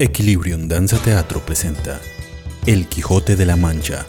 Equilibrium Danza Teatro presenta El Quijote de la Mancha,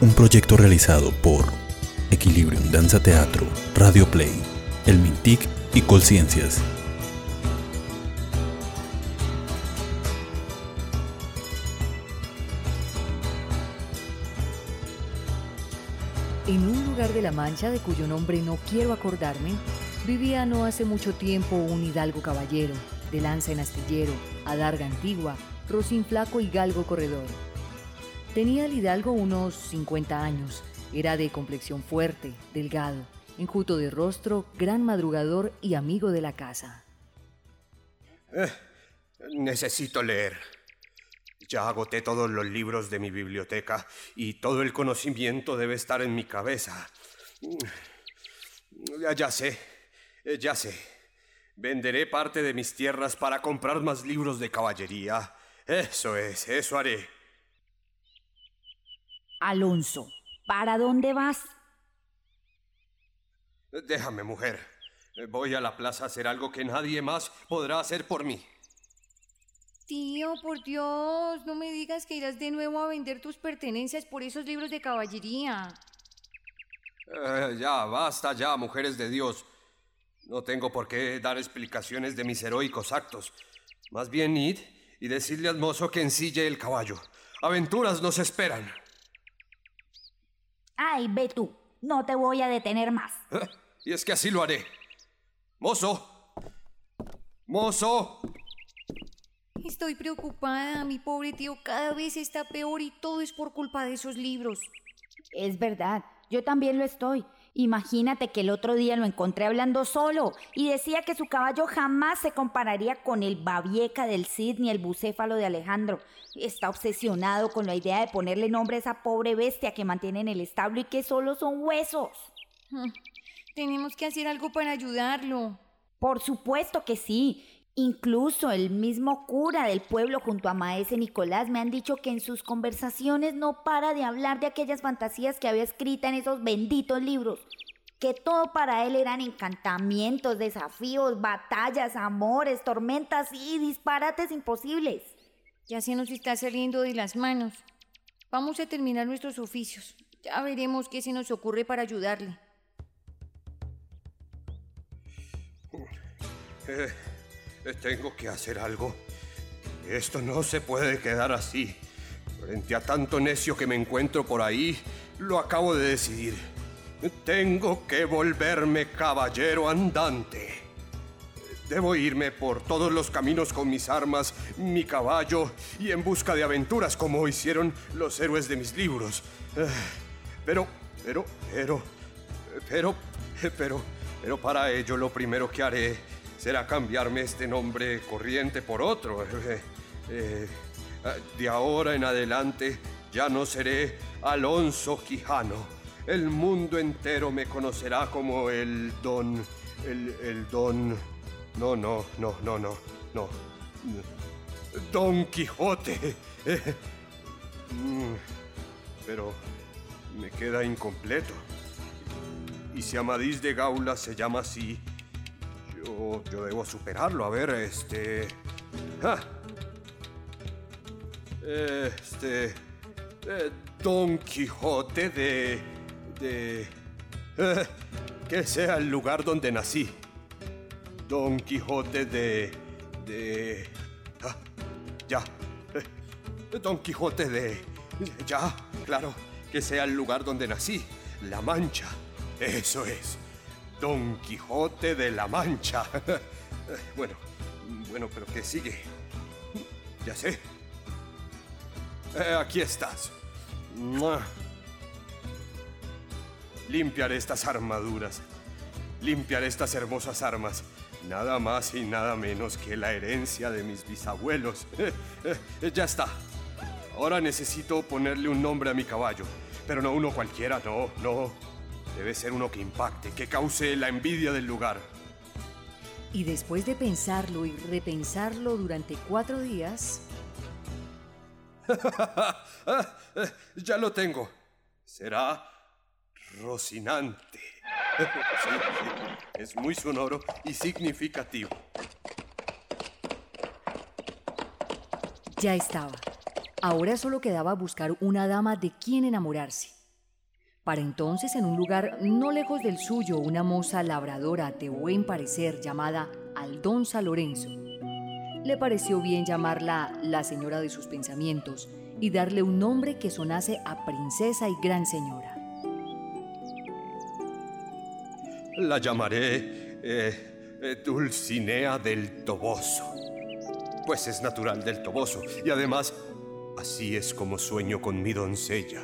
un proyecto realizado por Equilibrium Danza Teatro, Radio Play, El Mintic y Colciencias. En un lugar de la Mancha de cuyo nombre no quiero acordarme, vivía no hace mucho tiempo un hidalgo caballero, de lanza en astillero, adarga antigua, rocín flaco y galgo corredor. Tenía el hidalgo unos 50 años, era de complexión fuerte, delgado, enjuto de rostro, gran madrugador y amigo de la casa. Eh, necesito leer. Ya agoté todos los libros de mi biblioteca y todo el conocimiento debe estar en mi cabeza. Ya, ya sé, eh, ya sé. Venderé parte de mis tierras para comprar más libros de caballería. Eso es, eso haré. Alonso, ¿para dónde vas? Déjame, mujer. Voy a la plaza a hacer algo que nadie más podrá hacer por mí. Tío, por Dios, no me digas que irás de nuevo a vender tus pertenencias por esos libros de caballería. Eh, ya, basta ya, mujeres de Dios. No tengo por qué dar explicaciones de mis heroicos actos. Más bien id y decirle al mozo que ensille el caballo. Aventuras nos esperan. Ay, ve tú, no te voy a detener más. ¿Eh? Y es que así lo haré. Mozo. Mozo. Estoy preocupada, mi pobre tío cada vez está peor y todo es por culpa de esos libros. Es verdad, yo también lo estoy. Imagínate que el otro día lo encontré hablando solo y decía que su caballo jamás se compararía con el Babieca del Cid ni el bucéfalo de Alejandro. Está obsesionado con la idea de ponerle nombre a esa pobre bestia que mantiene en el establo y que solo son huesos. Hmm, tenemos que hacer algo para ayudarlo. Por supuesto que sí. Incluso el mismo cura del pueblo junto a Maese Nicolás me han dicho que en sus conversaciones no para de hablar de aquellas fantasías que había escrita en esos benditos libros. Que todo para él eran encantamientos, desafíos, batallas, amores, tormentas y disparates imposibles. Ya se nos está saliendo de las manos. Vamos a terminar nuestros oficios. Ya veremos qué se nos ocurre para ayudarle. Tengo que hacer algo. Esto no se puede quedar así. Frente a tanto necio que me encuentro por ahí, lo acabo de decidir. Tengo que volverme caballero andante. Debo irme por todos los caminos con mis armas, mi caballo y en busca de aventuras como hicieron los héroes de mis libros. Pero, pero, pero, pero, pero, pero para ello lo primero que haré será cambiarme este nombre corriente por otro. Eh, de ahora en adelante ya no seré Alonso Quijano. El mundo entero me conocerá como el don... El, el don... No, no, no, no, no, no. Don Quijote. Mm, pero me queda incompleto. Y si Amadís de Gaula se llama así, yo, debo superarlo. A ver, este... Este... Eh, Don Quijote de... de... Eh, que sea el lugar donde nací. Don Quijote de... de... Ah, ya. Eh, Don Quijote de... Ya, claro, que sea el lugar donde nací. La Mancha. Eso es. Don Quijote de la Mancha. bueno, bueno, pero ¿qué sigue? Ya sé. Eh, aquí estás. Limpiar estas armaduras. Limpiar estas hermosas armas. Nada más y nada menos que la herencia de mis bisabuelos. ya está. Ahora necesito ponerle un nombre a mi caballo. Pero no uno cualquiera, no, no. Debe ser uno que impacte, que cause la envidia del lugar. Y después de pensarlo y repensarlo durante cuatro días... ya lo tengo. Será Rocinante. Es muy sonoro y significativo. Ya estaba. Ahora solo quedaba buscar una dama de quien enamorarse. Para entonces, en un lugar no lejos del suyo, una moza labradora de buen parecer llamada Aldonza Lorenzo. Le pareció bien llamarla la señora de sus pensamientos y darle un nombre que sonase a princesa y gran señora. La llamaré eh, eh, Dulcinea del Toboso, pues es natural del Toboso y además así es como sueño con mi doncella.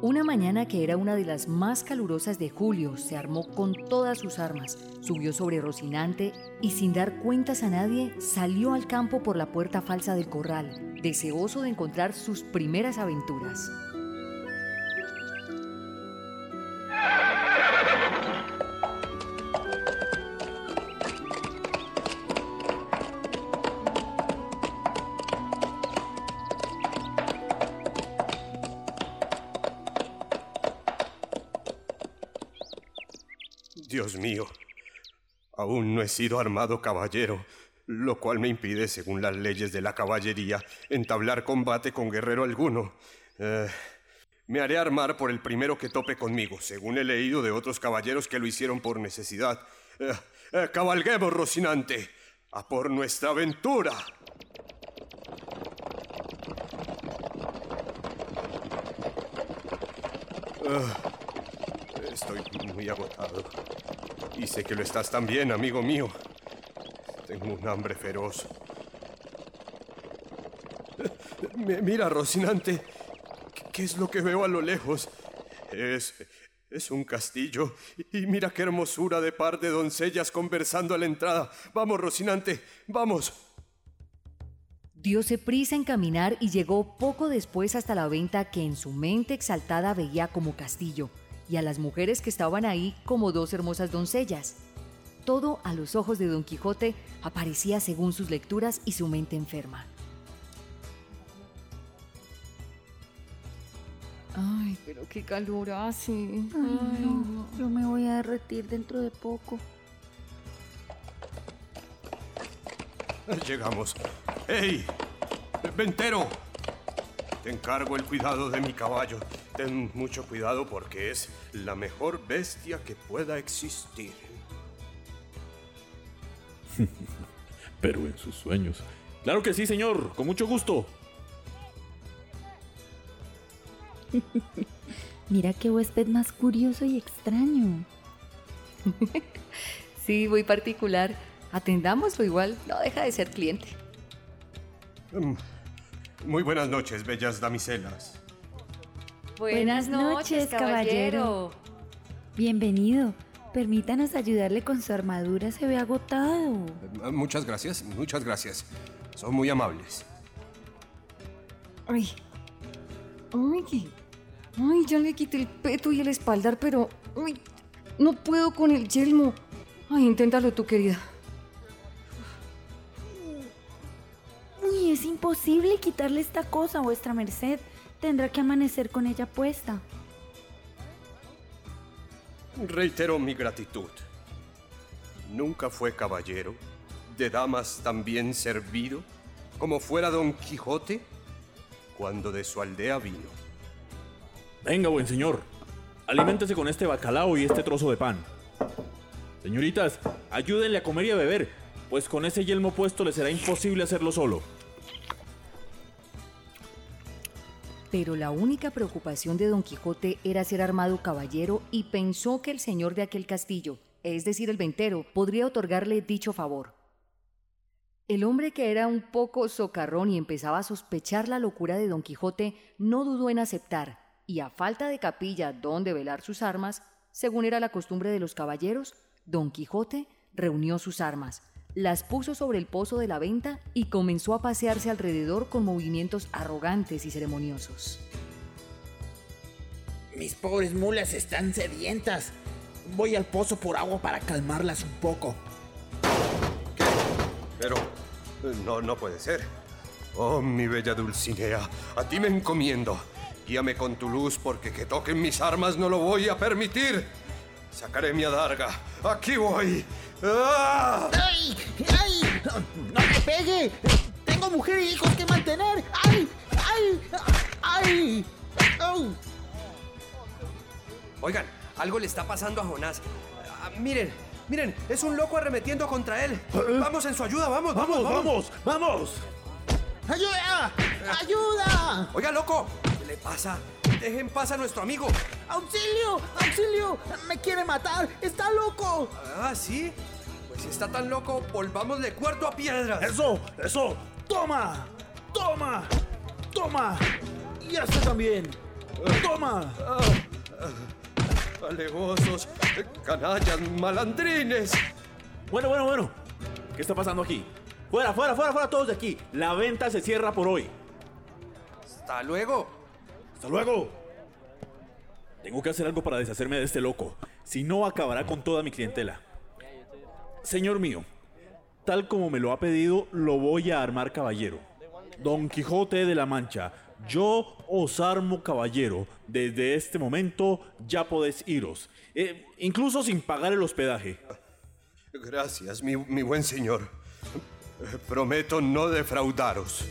Una mañana que era una de las más calurosas de julio, se armó con todas sus armas, subió sobre Rocinante y sin dar cuentas a nadie salió al campo por la puerta falsa del corral, deseoso de encontrar sus primeras aventuras. Dios mío, aún no he sido armado caballero, lo cual me impide, según las leyes de la caballería, entablar combate con guerrero alguno. Eh, me haré armar por el primero que tope conmigo, según he leído de otros caballeros que lo hicieron por necesidad. Eh, eh, cabalguemos, Rocinante, a por nuestra aventura. Ah, estoy muy agotado. Y sé que lo estás también, amigo mío. Tengo un hambre feroz. Mi- Mira, Rocinante, ¿qué es lo que veo a lo lejos? Es. es un castillo. Y mira qué hermosura de par de doncellas conversando a la entrada. Vamos, Rocinante, vamos. Diose prisa en caminar y llegó poco después hasta la venta que en su mente exaltada veía como castillo y a las mujeres que estaban ahí como dos hermosas doncellas. Todo a los ojos de Don Quijote aparecía según sus lecturas y su mente enferma. Ay, pero qué calor hace. Ay, no, yo me voy a derretir dentro de poco. Llegamos. ¡Ey! ¡Ventero! Te encargo el cuidado de mi caballo. Ten mucho cuidado porque es la mejor bestia que pueda existir. Pero en sus sueños. Claro que sí, señor, con mucho gusto. Mira qué huésped más curioso y extraño. Sí, muy particular. Atendámoslo igual, no deja de ser cliente. Mm. Muy buenas noches, bellas damiselas. Buenas noches, caballero. Bienvenido. Permítanos ayudarle con su armadura, se ve agotado. Eh, Muchas gracias, muchas gracias. Son muy amables. Ay. Ay. Ay, ya le quité el peto y el espaldar, pero. Ay, no puedo con el yelmo. Ay, inténtalo tú, querida. Uy, es imposible quitarle esta cosa, vuestra merced. Tendrá que amanecer con ella puesta. Reitero mi gratitud. Nunca fue caballero, de damas también servido, como fuera Don Quijote, cuando de su aldea vino. Venga, buen señor. Aliméntese con este bacalao y este trozo de pan. Señoritas, ayúdenle a comer y a beber, pues con ese yelmo puesto le será imposible hacerlo solo. Pero la única preocupación de Don Quijote era ser armado caballero y pensó que el señor de aquel castillo, es decir, el ventero, podría otorgarle dicho favor. El hombre que era un poco socarrón y empezaba a sospechar la locura de Don Quijote no dudó en aceptar, y a falta de capilla donde velar sus armas, según era la costumbre de los caballeros, Don Quijote reunió sus armas, las puso sobre el pozo de la venta y comenzó a pasearse alrededor con movimientos arrogantes y ceremoniosos. Mis pobres mulas están sedientas. Voy al pozo por agua para calmarlas un poco. Pero eh, no, no puede ser. Oh, mi bella Dulcinea, a ti me encomiendo. Guíame con tu luz porque que toquen mis armas no lo voy a permitir. Sacaré mi adarga. Aquí voy. ¡Ah! ¡Ay! ¡Ay! ¡No me pegue! ¡Tengo mujer y hijos que mantener! ¡Ay! ¡Ay! ¡Ay! ¡Au! Oigan, algo le está pasando a Jonás. Ah, miren, miren, es un loco arremetiendo contra él. Vamos en su ayuda, vamos, vamos, vamos. vamos! ¡Ayuda! ¡Ayuda! Oiga, loco, ¿qué le pasa? Dejen en paz a nuestro amigo. ¡Auxilio! ¡Auxilio! ¡Me quiere matar! ¡Está loco! Ah, sí. Pues si está tan loco, volvámosle cuarto a piedra. ¡Eso! ¡Eso! ¡Toma! ¡Toma! ¡Toma! ¡Y este también! ¡Toma! Alegosos, canallas, malandrines. Bueno, bueno, bueno. ¿Qué está pasando aquí? Fuera, fuera, fuera, fuera todos de aquí. La venta se cierra por hoy. Hasta luego. ¡Hasta luego! Tengo que hacer algo para deshacerme de este loco. Si no, acabará con toda mi clientela. Señor mío, tal como me lo ha pedido, lo voy a armar caballero. Don Quijote de la Mancha, yo os armo caballero. Desde este momento ya podéis iros. Eh, incluso sin pagar el hospedaje. Gracias, mi, mi buen señor. Prometo no defraudaros.